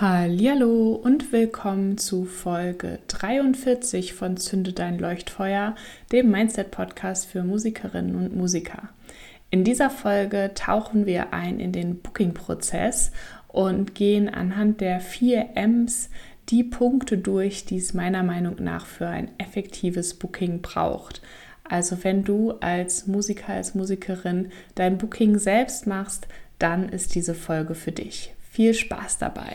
Hallo und willkommen zu Folge 43 von Zünde dein Leuchtfeuer, dem Mindset Podcast für Musikerinnen und Musiker. In dieser Folge tauchen wir ein in den Booking Prozess und gehen anhand der vier M's die Punkte durch, die es meiner Meinung nach für ein effektives Booking braucht. Also wenn du als Musiker, als Musikerin dein Booking selbst machst, dann ist diese Folge für dich. Viel Spaß dabei!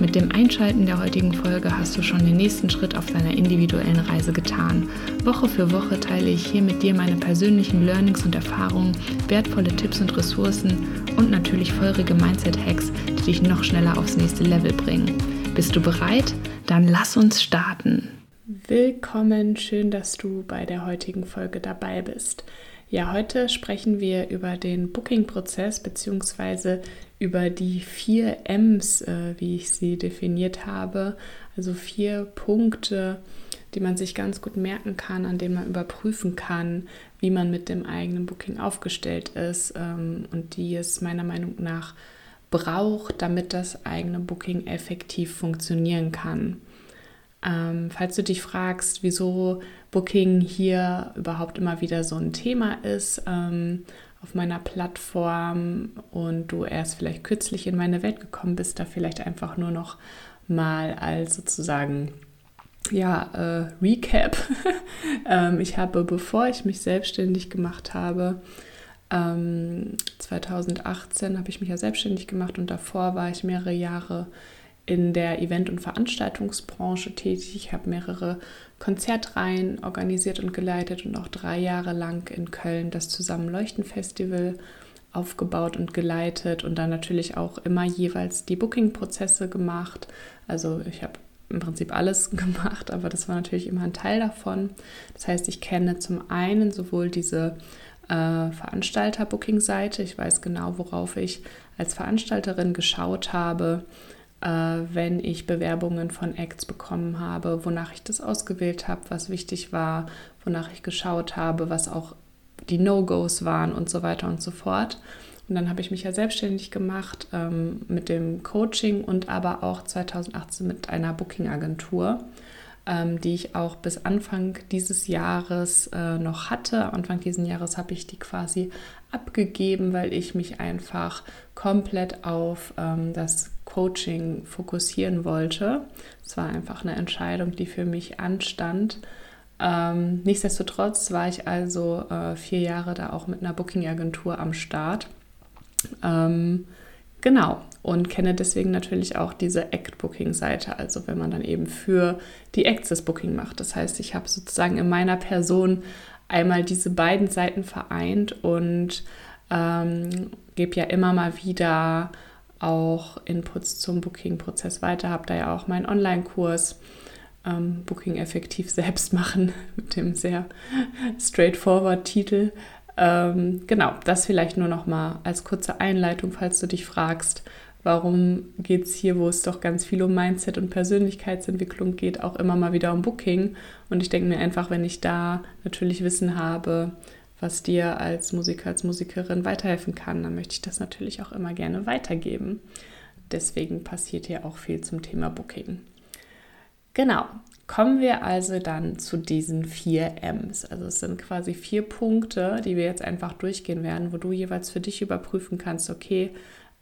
Mit dem Einschalten der heutigen Folge hast du schon den nächsten Schritt auf deiner individuellen Reise getan. Woche für Woche teile ich hier mit dir meine persönlichen Learnings und Erfahrungen, wertvolle Tipps und Ressourcen und natürlich feurige Mindset-Hacks, die dich noch schneller aufs nächste Level bringen. Bist du bereit? Dann lass uns starten. Willkommen, schön, dass du bei der heutigen Folge dabei bist. Ja, heute sprechen wir über den Booking-Prozess bzw über die vier M's, äh, wie ich sie definiert habe. Also vier Punkte, die man sich ganz gut merken kann, an denen man überprüfen kann, wie man mit dem eigenen Booking aufgestellt ist ähm, und die es meiner Meinung nach braucht, damit das eigene Booking effektiv funktionieren kann. Ähm, falls du dich fragst, wieso Booking hier überhaupt immer wieder so ein Thema ist, ähm, auf meiner Plattform und du erst vielleicht kürzlich in meine Welt gekommen bist, da vielleicht einfach nur noch mal als sozusagen ja, äh, Recap. ähm, ich habe, bevor ich mich selbstständig gemacht habe, ähm, 2018 habe ich mich ja selbstständig gemacht und davor war ich mehrere Jahre in der Event- und Veranstaltungsbranche tätig. Ich habe mehrere Konzertreihen organisiert und geleitet und auch drei Jahre lang in Köln das Zusammenleuchten-Festival aufgebaut und geleitet und dann natürlich auch immer jeweils die Booking-Prozesse gemacht. Also ich habe im Prinzip alles gemacht, aber das war natürlich immer ein Teil davon. Das heißt, ich kenne zum einen sowohl diese äh, Veranstalter-Booking-Seite, ich weiß genau, worauf ich als Veranstalterin geschaut habe, wenn ich Bewerbungen von Acts bekommen habe, wonach ich das ausgewählt habe, was wichtig war, wonach ich geschaut habe, was auch die No-Gos waren und so weiter und so fort. Und dann habe ich mich ja selbstständig gemacht ähm, mit dem Coaching und aber auch 2018 mit einer Booking-Agentur, ähm, die ich auch bis Anfang dieses Jahres äh, noch hatte. Anfang dieses Jahres habe ich die quasi abgegeben, weil ich mich einfach komplett auf ähm, das Coaching fokussieren wollte. Es war einfach eine Entscheidung, die für mich anstand. Ähm, nichtsdestotrotz war ich also äh, vier Jahre da auch mit einer Booking-Agentur am Start. Ähm, genau, und kenne deswegen natürlich auch diese Act-Booking-Seite, also wenn man dann eben für die Acts das Booking macht. Das heißt, ich habe sozusagen in meiner Person einmal diese beiden Seiten vereint und ähm, gebe ja immer mal wieder auch Inputs zum Booking-Prozess weiter. Habe da ja auch meinen Online-Kurs ähm, Booking effektiv selbst machen mit dem sehr straightforward Titel. Ähm, genau, das vielleicht nur noch mal als kurze Einleitung, falls du dich fragst, warum geht es hier, wo es doch ganz viel um Mindset und Persönlichkeitsentwicklung geht, auch immer mal wieder um Booking. Und ich denke mir einfach, wenn ich da natürlich Wissen habe, was dir als Musiker, als Musikerin weiterhelfen kann, dann möchte ich das natürlich auch immer gerne weitergeben. Deswegen passiert hier auch viel zum Thema Booking. Genau, kommen wir also dann zu diesen vier M's. Also es sind quasi vier Punkte, die wir jetzt einfach durchgehen werden, wo du jeweils für dich überprüfen kannst, okay,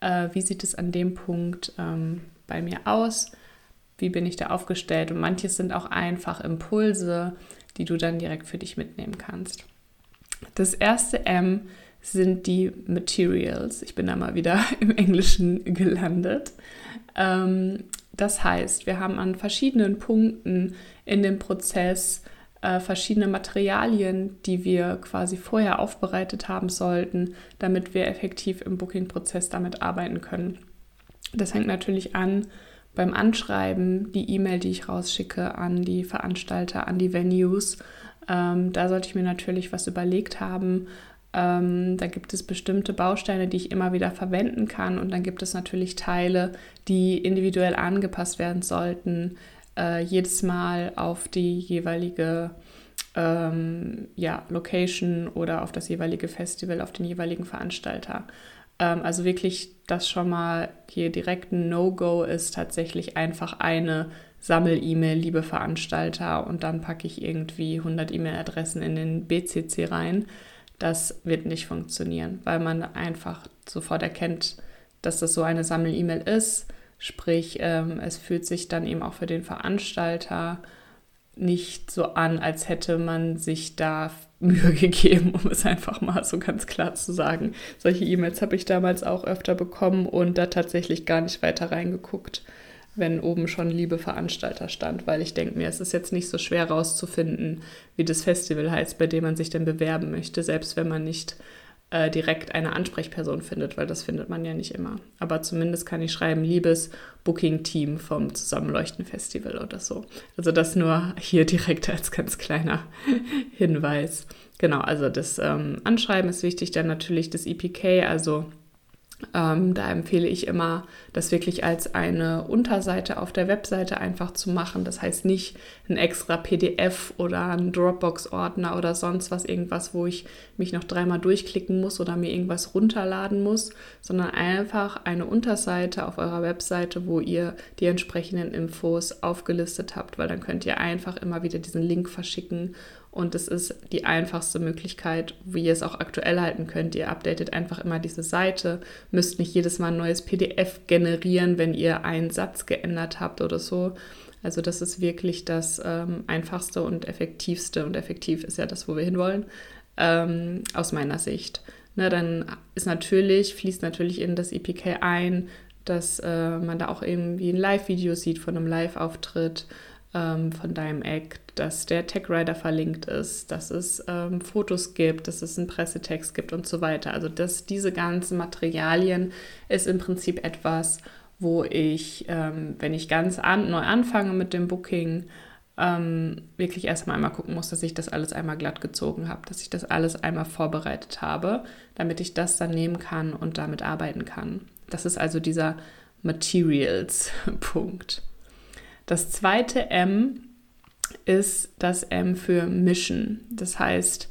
äh, wie sieht es an dem Punkt ähm, bei mir aus? Wie bin ich da aufgestellt? Und manches sind auch einfach Impulse, die du dann direkt für dich mitnehmen kannst. Das erste M sind die Materials. Ich bin da mal wieder im Englischen gelandet. Ähm, das heißt, wir haben an verschiedenen Punkten in dem Prozess äh, verschiedene Materialien, die wir quasi vorher aufbereitet haben sollten, damit wir effektiv im Booking-Prozess damit arbeiten können. Das hängt natürlich an beim Anschreiben, die E-Mail, die ich rausschicke an die Veranstalter, an die Venues, ähm, da sollte ich mir natürlich was überlegt haben. Ähm, da gibt es bestimmte Bausteine, die ich immer wieder verwenden kann. Und dann gibt es natürlich Teile, die individuell angepasst werden sollten, äh, jedes Mal auf die jeweilige ähm, ja, Location oder auf das jeweilige Festival, auf den jeweiligen Veranstalter. Ähm, also wirklich, das schon mal hier direkt ein No-Go ist tatsächlich einfach eine Sammel-E-Mail, liebe Veranstalter, und dann packe ich irgendwie 100 E-Mail-Adressen in den BCC rein. Das wird nicht funktionieren, weil man einfach sofort erkennt, dass das so eine Sammel-E-Mail ist. Sprich, ähm, es fühlt sich dann eben auch für den Veranstalter nicht so an, als hätte man sich da Mühe gegeben, um es einfach mal so ganz klar zu sagen. Solche E-Mails habe ich damals auch öfter bekommen und da tatsächlich gar nicht weiter reingeguckt wenn oben schon liebe Veranstalter stand, weil ich denke mir, es ist jetzt nicht so schwer rauszufinden, wie das Festival heißt, bei dem man sich denn bewerben möchte, selbst wenn man nicht äh, direkt eine Ansprechperson findet, weil das findet man ja nicht immer. Aber zumindest kann ich schreiben, liebes Booking-Team vom Zusammenleuchten-Festival oder so. Also das nur hier direkt als ganz kleiner Hinweis. Genau, also das ähm, Anschreiben ist wichtig, dann natürlich das EPK, also ähm, da empfehle ich immer, das wirklich als eine Unterseite auf der Webseite einfach zu machen. Das heißt nicht ein extra PDF oder ein Dropbox-Ordner oder sonst was, irgendwas, wo ich mich noch dreimal durchklicken muss oder mir irgendwas runterladen muss, sondern einfach eine Unterseite auf eurer Webseite, wo ihr die entsprechenden Infos aufgelistet habt, weil dann könnt ihr einfach immer wieder diesen Link verschicken und es ist die einfachste Möglichkeit, wie ihr es auch aktuell halten könnt. Ihr updatet einfach immer diese Seite, müsst nicht jedes Mal ein neues PDF generieren, wenn ihr einen Satz geändert habt oder so. Also das ist wirklich das ähm, einfachste und effektivste. Und effektiv ist ja das, wo wir hinwollen, ähm, aus meiner Sicht. Ne, dann ist natürlich, fließt natürlich in das EPK ein, dass äh, man da auch irgendwie ein Live-Video sieht von einem Live-Auftritt ähm, von deinem Act, dass der Tag-Rider verlinkt ist, dass es ähm, Fotos gibt, dass es einen Pressetext gibt und so weiter. Also dass diese ganzen Materialien ist im Prinzip etwas, wo ich, ähm, wenn ich ganz an, neu anfange mit dem Booking, ähm, wirklich erstmal einmal gucken muss, dass ich das alles einmal glatt gezogen habe, dass ich das alles einmal vorbereitet habe, damit ich das dann nehmen kann und damit arbeiten kann. Das ist also dieser Materials-Punkt. Das zweite M ist das M für Mission. Das heißt,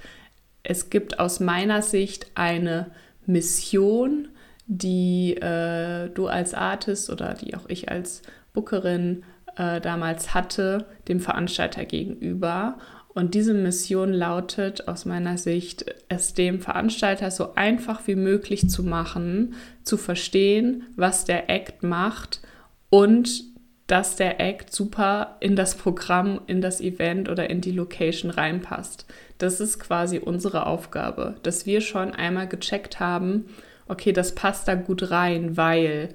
es gibt aus meiner Sicht eine Mission, die äh, du als Artist oder die auch ich als Bookerin äh, damals hatte, dem Veranstalter gegenüber. Und diese Mission lautet aus meiner Sicht, es dem Veranstalter so einfach wie möglich zu machen, zu verstehen, was der Act macht und dass der Act super in das Programm, in das Event oder in die Location reinpasst. Das ist quasi unsere Aufgabe, dass wir schon einmal gecheckt haben, okay, das passt da gut rein, weil,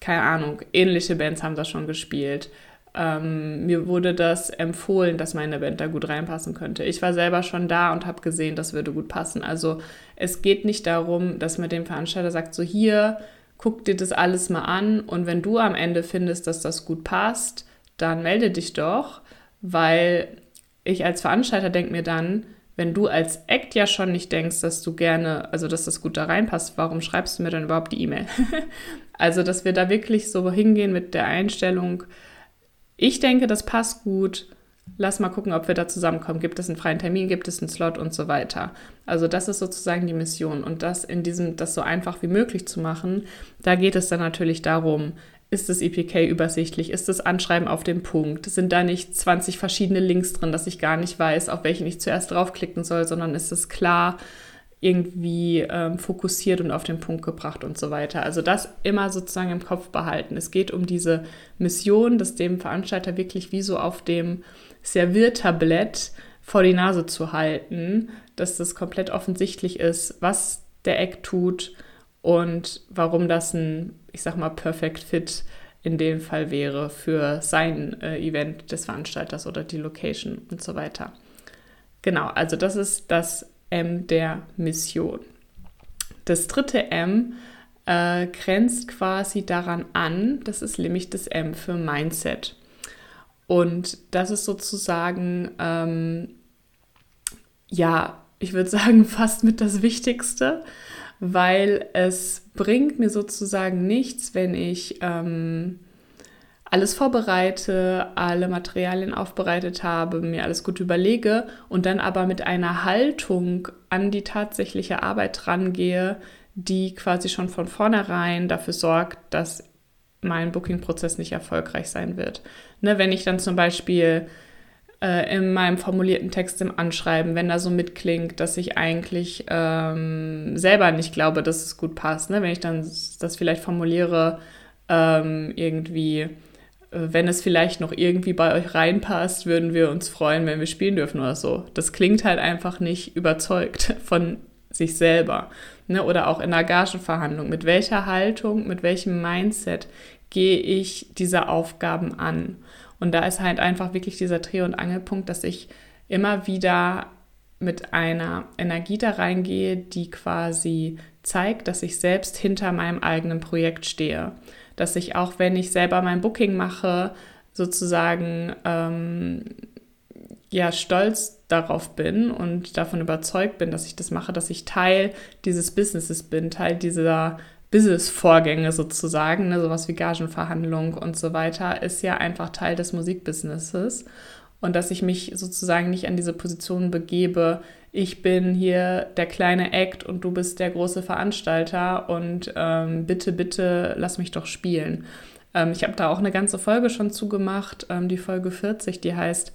keine Ahnung, ähnliche Bands haben das schon gespielt. Ähm, mir wurde das empfohlen, dass meine Band da gut reinpassen könnte. Ich war selber schon da und habe gesehen, das würde gut passen. Also es geht nicht darum, dass man dem Veranstalter sagt, so hier, guck dir das alles mal an und wenn du am Ende findest, dass das gut passt, dann melde dich doch, weil ich als Veranstalter denke mir dann, wenn du als Act ja schon nicht denkst, dass du gerne, also dass das gut da reinpasst, warum schreibst du mir dann überhaupt die E-Mail? also, dass wir da wirklich so hingehen mit der Einstellung, ich denke, das passt gut, lass mal gucken, ob wir da zusammenkommen. Gibt es einen freien Termin, gibt es einen Slot und so weiter. Also das ist sozusagen die Mission und das in diesem, das so einfach wie möglich zu machen, da geht es dann natürlich darum, ist das EPK übersichtlich? Ist das Anschreiben auf dem Punkt? Sind da nicht 20 verschiedene Links drin, dass ich gar nicht weiß, auf welchen ich zuerst draufklicken soll, sondern ist es klar irgendwie ähm, fokussiert und auf den Punkt gebracht und so weiter. Also das immer sozusagen im Kopf behalten. Es geht um diese Mission, das dem Veranstalter wirklich wie so auf dem Serviertablett vor die Nase zu halten, dass das komplett offensichtlich ist, was der Eck tut und warum das ein, ich sag mal, Perfect Fit in dem Fall wäre für sein äh, Event des Veranstalters oder die Location und so weiter. Genau, also das ist das M der Mission. Das dritte M äh, grenzt quasi daran an, das ist nämlich das M für Mindset. Und das ist sozusagen, ähm, ja, ich würde sagen, fast mit das Wichtigste, weil es bringt mir sozusagen nichts, wenn ich ähm, alles vorbereite, alle Materialien aufbereitet habe, mir alles gut überlege und dann aber mit einer Haltung an die tatsächliche Arbeit rangehe, die quasi schon von vornherein dafür sorgt, dass mein Booking-Prozess nicht erfolgreich sein wird. Ne, wenn ich dann zum Beispiel äh, in meinem formulierten Text im Anschreiben, wenn da so mitklingt, dass ich eigentlich ähm, selber nicht glaube, dass es gut passt. Ne? Wenn ich dann das vielleicht formuliere, ähm, irgendwie, wenn es vielleicht noch irgendwie bei euch reinpasst, würden wir uns freuen, wenn wir spielen dürfen oder so. Das klingt halt einfach nicht überzeugt von sich selber. Ne? Oder auch in der Gagenverhandlung. Mit welcher Haltung, mit welchem Mindset gehe ich diese Aufgaben an? Und da ist halt einfach wirklich dieser Dreh- und Angelpunkt, dass ich immer wieder mit einer Energie da reingehe, die quasi zeigt, dass ich selbst hinter meinem eigenen Projekt stehe. Dass ich auch, wenn ich selber mein Booking mache, sozusagen ähm, ja stolz darauf bin und davon überzeugt bin, dass ich das mache, dass ich Teil dieses Businesses bin, Teil dieser Business-Vorgänge sozusagen, ne, sowas wie Gagenverhandlung und so weiter, ist ja einfach Teil des Musikbusinesses. Und dass ich mich sozusagen nicht an diese Position begebe, ich bin hier der kleine Act und du bist der große Veranstalter und ähm, bitte, bitte lass mich doch spielen. Ähm, ich habe da auch eine ganze Folge schon zugemacht, ähm, die Folge 40, die heißt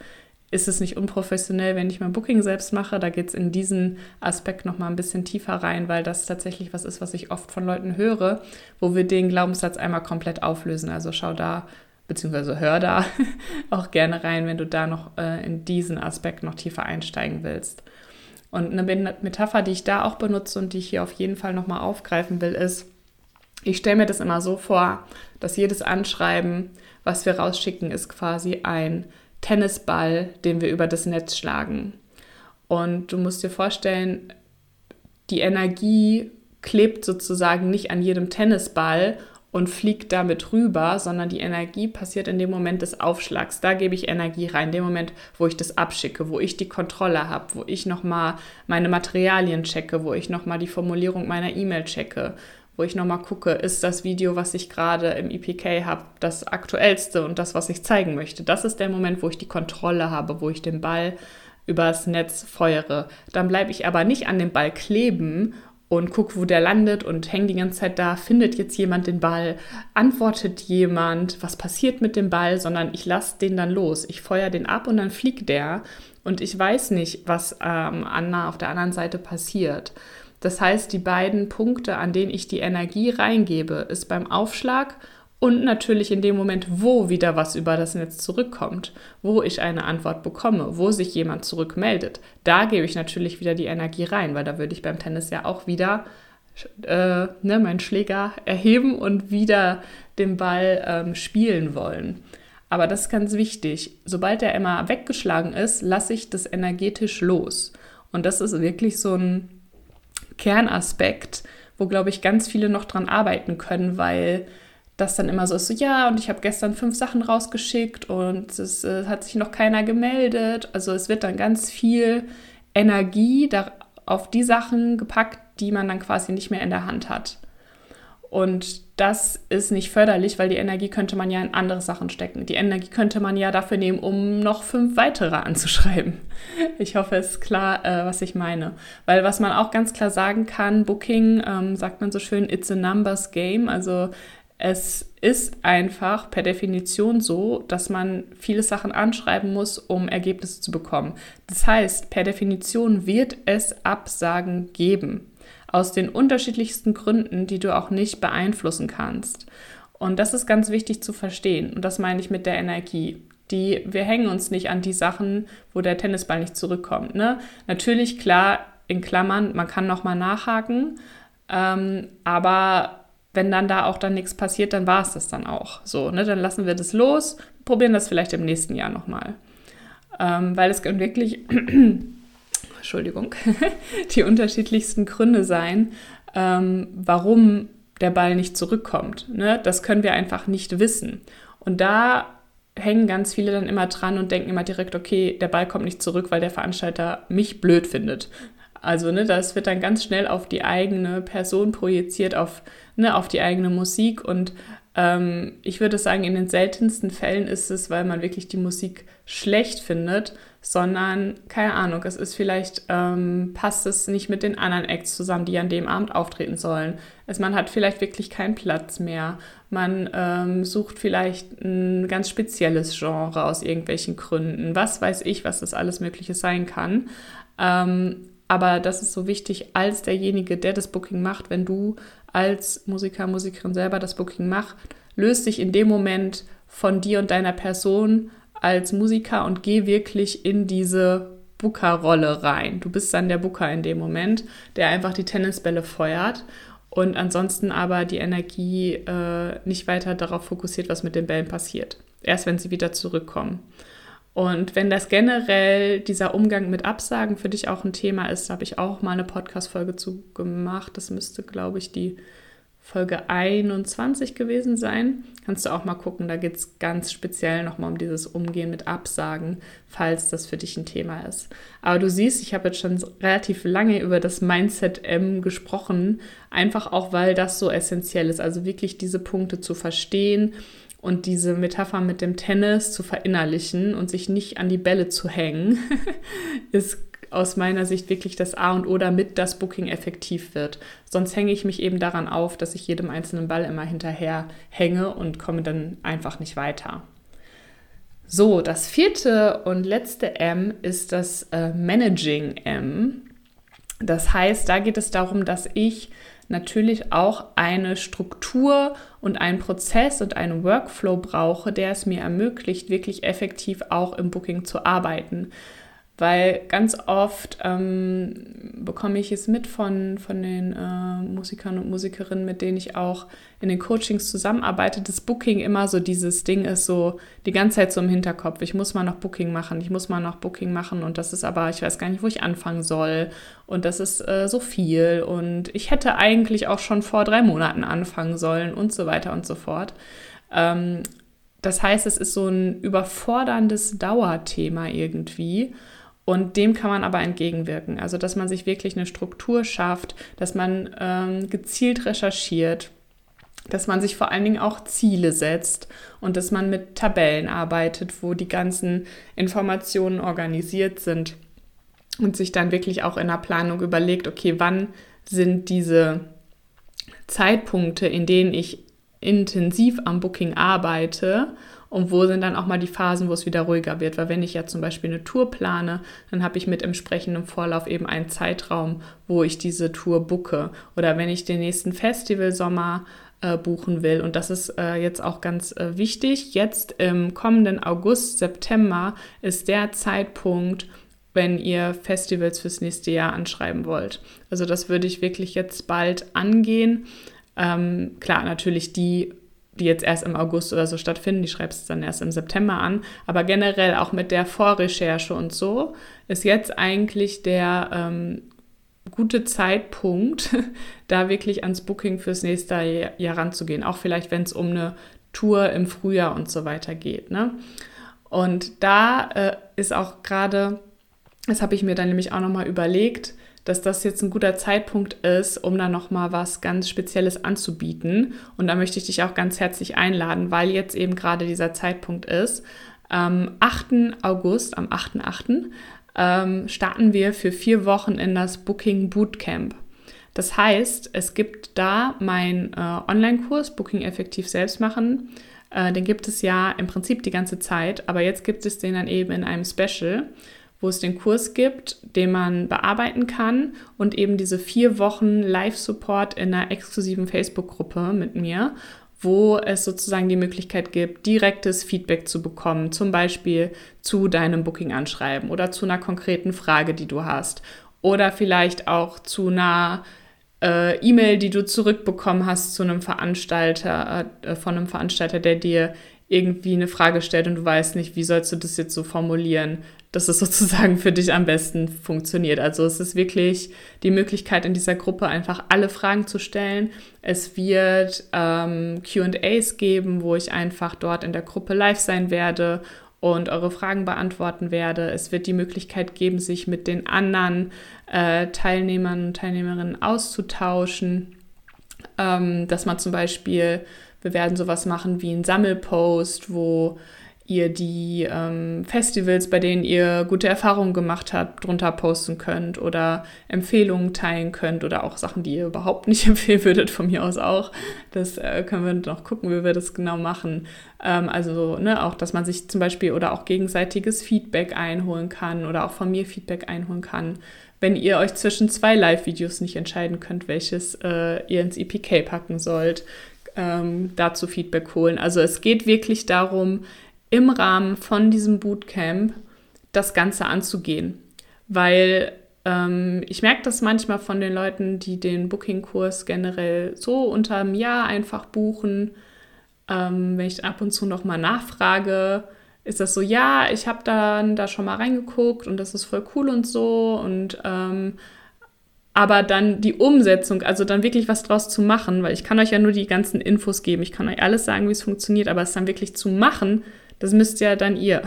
ist es nicht unprofessionell, wenn ich mein Booking selbst mache. Da geht es in diesen Aspekt nochmal ein bisschen tiefer rein, weil das tatsächlich was ist, was ich oft von Leuten höre, wo wir den Glaubenssatz einmal komplett auflösen. Also schau da, beziehungsweise hör da auch gerne rein, wenn du da noch äh, in diesen Aspekt noch tiefer einsteigen willst. Und eine Metapher, die ich da auch benutze und die ich hier auf jeden Fall nochmal aufgreifen will, ist, ich stelle mir das immer so vor, dass jedes Anschreiben, was wir rausschicken, ist quasi ein Tennisball, den wir über das Netz schlagen. Und du musst dir vorstellen, die Energie klebt sozusagen nicht an jedem Tennisball und fliegt damit rüber, sondern die Energie passiert in dem Moment des Aufschlags. Da gebe ich Energie rein, in dem Moment, wo ich das abschicke, wo ich die Kontrolle habe, wo ich nochmal meine Materialien checke, wo ich nochmal die Formulierung meiner E-Mail checke, wo ich nochmal gucke, ist das Video, was ich gerade im EPK habe, das aktuellste und das, was ich zeigen möchte. Das ist der Moment, wo ich die Kontrolle habe, wo ich den Ball übers Netz feuere. Dann bleibe ich aber nicht an dem Ball kleben und gucke, wo der landet und hänge die ganze Zeit da, findet jetzt jemand den Ball, antwortet jemand, was passiert mit dem Ball, sondern ich lasse den dann los. Ich feuere den ab und dann fliegt der. Und ich weiß nicht, was ähm, auf der anderen Seite passiert. Das heißt, die beiden Punkte, an denen ich die Energie reingebe, ist beim Aufschlag und natürlich in dem Moment, wo wieder was über das Netz zurückkommt, wo ich eine Antwort bekomme, wo sich jemand zurückmeldet. Da gebe ich natürlich wieder die Energie rein, weil da würde ich beim Tennis ja auch wieder äh, ne, meinen Schläger erheben und wieder den Ball ähm, spielen wollen. Aber das ist ganz wichtig. Sobald er immer weggeschlagen ist, lasse ich das energetisch los. Und das ist wirklich so ein Kernaspekt, wo, glaube ich, ganz viele noch dran arbeiten können, weil das dann immer so ist, so ja, und ich habe gestern fünf Sachen rausgeschickt und es äh, hat sich noch keiner gemeldet. Also es wird dann ganz viel Energie da, auf die Sachen gepackt, die man dann quasi nicht mehr in der Hand hat. Und das ist nicht förderlich, weil die Energie könnte man ja in andere Sachen stecken. Die Energie könnte man ja dafür nehmen, um noch fünf weitere anzuschreiben. Ich hoffe, es ist klar, äh, was ich meine. Weil was man auch ganz klar sagen kann, Booking, ähm, sagt man so schön, it's a numbers game. Also es ist einfach per Definition so, dass man viele Sachen anschreiben muss, um Ergebnisse zu bekommen. Das heißt, per Definition wird es Absagen geben aus den unterschiedlichsten Gründen, die du auch nicht beeinflussen kannst. Und das ist ganz wichtig zu verstehen. Und das meine ich mit der Energie. Die, wir hängen uns nicht an die Sachen, wo der Tennisball nicht zurückkommt. Ne? Natürlich, klar, in Klammern, man kann nochmal nachhaken, ähm, aber wenn dann da auch dann nichts passiert, dann war es das dann auch. So, ne? Dann lassen wir das los, probieren das vielleicht im nächsten Jahr nochmal. Ähm, weil es kann wirklich Entschuldigung, die unterschiedlichsten Gründe sein, ähm, warum der Ball nicht zurückkommt. Ne? Das können wir einfach nicht wissen. Und da hängen ganz viele dann immer dran und denken immer direkt, okay, der Ball kommt nicht zurück, weil der Veranstalter mich blöd findet. Also, ne, das wird dann ganz schnell auf die eigene Person projiziert, auf, ne, auf die eigene Musik. Und ähm, ich würde sagen, in den seltensten Fällen ist es, weil man wirklich die Musik schlecht findet, sondern, keine Ahnung, es ist vielleicht, ähm, passt es nicht mit den anderen Acts zusammen, die an dem Abend auftreten sollen. Es, man hat vielleicht wirklich keinen Platz mehr. Man ähm, sucht vielleicht ein ganz spezielles Genre aus irgendwelchen Gründen. Was weiß ich, was das alles Mögliche sein kann. Ähm, aber das ist so wichtig als derjenige, der das Booking macht, wenn du als Musiker, Musikerin selber das Booking macht, löst dich in dem Moment von dir und deiner Person als Musiker und geh wirklich in diese Booker-Rolle rein. Du bist dann der Booker in dem Moment, der einfach die Tennisbälle feuert und ansonsten aber die Energie äh, nicht weiter darauf fokussiert, was mit den Bällen passiert. Erst wenn sie wieder zurückkommen. Und wenn das generell dieser Umgang mit Absagen für dich auch ein Thema ist, habe ich auch mal eine Podcast-Folge zu gemacht. Das müsste, glaube ich, die Folge 21 gewesen sein. Kannst du auch mal gucken, da geht es ganz speziell nochmal um dieses Umgehen mit Absagen, falls das für dich ein Thema ist. Aber du siehst, ich habe jetzt schon relativ lange über das Mindset M gesprochen, einfach auch, weil das so essentiell ist. Also wirklich diese Punkte zu verstehen und diese Metapher mit dem Tennis zu verinnerlichen und sich nicht an die Bälle zu hängen, ist aus meiner Sicht wirklich das A und O, damit das Booking effektiv wird. Sonst hänge ich mich eben daran auf, dass ich jedem einzelnen Ball immer hinterher hänge und komme dann einfach nicht weiter. So, das vierte und letzte M ist das äh, Managing M. Das heißt, da geht es darum, dass ich natürlich auch eine Struktur und einen Prozess und einen Workflow brauche, der es mir ermöglicht, wirklich effektiv auch im Booking zu arbeiten. Weil ganz oft ähm, bekomme ich es mit von, von den äh, Musikern und Musikerinnen, mit denen ich auch in den Coachings zusammenarbeite, dass Booking immer so dieses Ding ist, so die ganze Zeit so im Hinterkopf. Ich muss mal noch Booking machen, ich muss mal noch Booking machen und das ist aber, ich weiß gar nicht, wo ich anfangen soll und das ist äh, so viel und ich hätte eigentlich auch schon vor drei Monaten anfangen sollen und so weiter und so fort. Ähm, das heißt, es ist so ein überforderndes Dauerthema irgendwie. Und dem kann man aber entgegenwirken. Also, dass man sich wirklich eine Struktur schafft, dass man ähm, gezielt recherchiert, dass man sich vor allen Dingen auch Ziele setzt und dass man mit Tabellen arbeitet, wo die ganzen Informationen organisiert sind und sich dann wirklich auch in der Planung überlegt, okay, wann sind diese Zeitpunkte, in denen ich intensiv am Booking arbeite und wo sind dann auch mal die Phasen, wo es wieder ruhiger wird. Weil wenn ich ja zum Beispiel eine Tour plane, dann habe ich mit entsprechendem Vorlauf eben einen Zeitraum, wo ich diese Tour bucke. Oder wenn ich den nächsten Festivalsommer äh, buchen will. Und das ist äh, jetzt auch ganz äh, wichtig. Jetzt im kommenden August, September ist der Zeitpunkt, wenn ihr Festivals fürs nächste Jahr anschreiben wollt. Also das würde ich wirklich jetzt bald angehen. Ähm, klar, natürlich die die jetzt erst im August oder so stattfinden, die schreibst du dann erst im September an. Aber generell auch mit der Vorrecherche und so ist jetzt eigentlich der ähm, gute Zeitpunkt, da wirklich ans Booking fürs nächste Jahr, ranzugehen. Auch vielleicht, wenn es um eine Tour im Frühjahr und so weiter geht. Ne? Und da äh, ist auch gerade, das habe ich mir dann nämlich auch nochmal überlegt, dass das jetzt ein guter Zeitpunkt ist, um da nochmal was ganz Spezielles anzubieten. Und da möchte ich dich auch ganz herzlich einladen, weil jetzt eben gerade dieser Zeitpunkt ist. Am 8. August, am 8.8. Ähm, starten wir für vier Wochen in das Booking Bootcamp. Das heißt, es gibt da meinen äh, Online-Kurs Booking effektiv selbst machen. Äh, den gibt es ja im Prinzip die ganze Zeit, aber jetzt gibt es den dann eben in einem Special wo es den Kurs gibt, den man bearbeiten kann und eben diese vier Wochen Live-Support in einer exklusiven Facebook-Gruppe mit mir, wo es sozusagen die Möglichkeit gibt, direktes Feedback zu bekommen, zum Beispiel zu deinem Booking-Anschreiben oder zu einer konkreten Frage, die du hast oder vielleicht auch zu einer äh, E-Mail, die du zurückbekommen hast zu einem Veranstalter, äh, von einem Veranstalter, der dir irgendwie eine Frage stellt und du weißt nicht, wie sollst du das jetzt so formulieren, dass es sozusagen für dich am besten funktioniert. Also es ist wirklich die Möglichkeit in dieser Gruppe einfach alle Fragen zu stellen. Es wird ähm, QAs geben, wo ich einfach dort in der Gruppe live sein werde und eure Fragen beantworten werde. Es wird die Möglichkeit geben, sich mit den anderen äh, Teilnehmern und Teilnehmerinnen auszutauschen, ähm, dass man zum Beispiel wir werden sowas machen wie ein Sammelpost, wo ihr die ähm, Festivals, bei denen ihr gute Erfahrungen gemacht habt, drunter posten könnt oder Empfehlungen teilen könnt oder auch Sachen, die ihr überhaupt nicht empfehlen würdet, von mir aus auch. Das äh, können wir noch gucken, wie wir das genau machen. Ähm, also ne, auch, dass man sich zum Beispiel oder auch gegenseitiges Feedback einholen kann oder auch von mir Feedback einholen kann, wenn ihr euch zwischen zwei Live-Videos nicht entscheiden könnt, welches äh, ihr ins EPK packen sollt ähm, dazu Feedback holen. Also es geht wirklich darum, im Rahmen von diesem Bootcamp das Ganze anzugehen, weil ähm, ich merke das manchmal von den Leuten, die den Booking-Kurs generell so unter einem Jahr einfach buchen. Ähm, wenn ich ab und zu nochmal nachfrage, ist das so, ja, ich habe dann da schon mal reingeguckt und das ist voll cool und so und ähm, aber dann die Umsetzung, also dann wirklich was draus zu machen, weil ich kann euch ja nur die ganzen Infos geben, ich kann euch alles sagen, wie es funktioniert, aber es dann wirklich zu machen, das müsst ja dann ihr.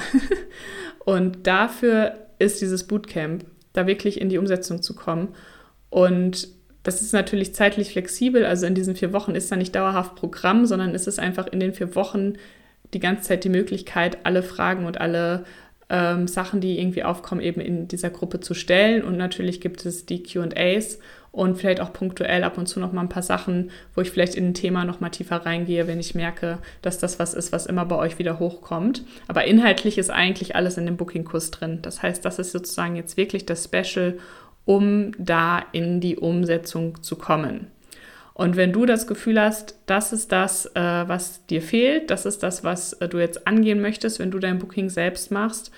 und dafür ist dieses Bootcamp, da wirklich in die Umsetzung zu kommen. Und das ist natürlich zeitlich flexibel, also in diesen vier Wochen ist da nicht dauerhaft Programm, sondern ist es einfach in den vier Wochen die ganze Zeit die Möglichkeit, alle Fragen und alle ähm, Sachen, die irgendwie aufkommen, eben in dieser Gruppe zu stellen. Und natürlich gibt es die QAs und vielleicht auch punktuell ab und zu noch mal ein paar Sachen, wo ich vielleicht in ein Thema noch mal tiefer reingehe, wenn ich merke, dass das was ist, was immer bei euch wieder hochkommt. Aber inhaltlich ist eigentlich alles in dem Booking-Kurs drin. Das heißt, das ist sozusagen jetzt wirklich das Special, um da in die Umsetzung zu kommen. Und wenn du das Gefühl hast, das ist das, äh, was dir fehlt, das ist das, was äh, du jetzt angehen möchtest, wenn du dein Booking selbst machst,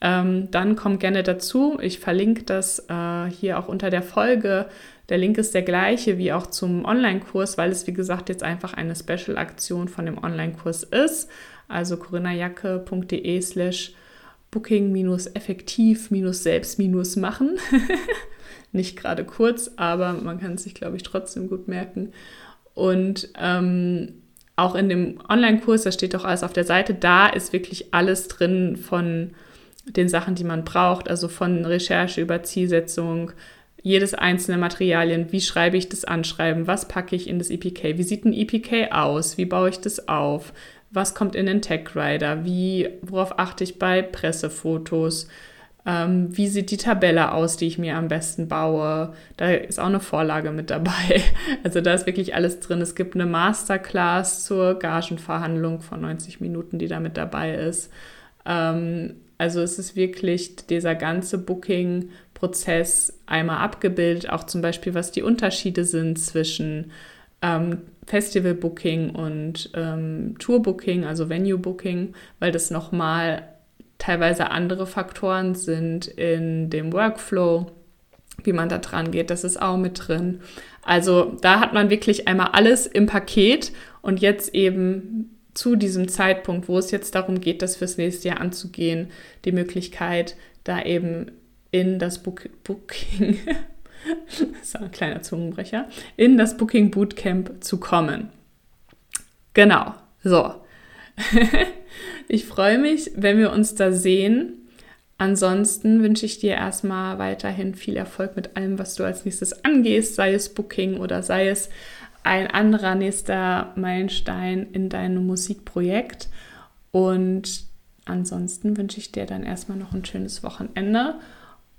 ähm, dann komm gerne dazu. Ich verlinke das äh, hier auch unter der Folge. Der Link ist der gleiche wie auch zum Online-Kurs, weil es wie gesagt jetzt einfach eine Special-Aktion von dem Online-Kurs ist. Also corinnajacke.de slash booking-effektiv-selbst-machen. nicht gerade kurz, aber man kann es sich, glaube ich, trotzdem gut merken. Und ähm, auch in dem Online-Kurs, da steht doch alles auf der Seite, da ist wirklich alles drin von den Sachen, die man braucht, also von Recherche über Zielsetzung, jedes einzelne Materialien, wie schreibe ich das Anschreiben, was packe ich in das EPK, wie sieht ein EPK aus, wie baue ich das auf, was kommt in den Tech Rider, wie, worauf achte ich bei Pressefotos, ähm, wie sieht die Tabelle aus, die ich mir am besten baue? Da ist auch eine Vorlage mit dabei. Also da ist wirklich alles drin. Es gibt eine Masterclass zur Gagenverhandlung von 90 Minuten, die da mit dabei ist. Ähm, also es ist wirklich dieser ganze Booking-Prozess einmal abgebildet, auch zum Beispiel, was die Unterschiede sind zwischen ähm, Festival-Booking und ähm, Tour-Booking, also Venue-Booking, weil das nochmal teilweise andere Faktoren sind in dem Workflow, wie man da dran geht, das ist auch mit drin. Also da hat man wirklich einmal alles im Paket und jetzt eben zu diesem Zeitpunkt, wo es jetzt darum geht, das fürs nächste Jahr anzugehen, die Möglichkeit, da eben in das Book Booking, das ein kleiner Zungenbrecher, in das Booking Bootcamp zu kommen. Genau, so. Ich freue mich, wenn wir uns da sehen. Ansonsten wünsche ich dir erstmal weiterhin viel Erfolg mit allem, was du als nächstes angehst, sei es Booking oder sei es ein anderer nächster Meilenstein in deinem Musikprojekt. Und ansonsten wünsche ich dir dann erstmal noch ein schönes Wochenende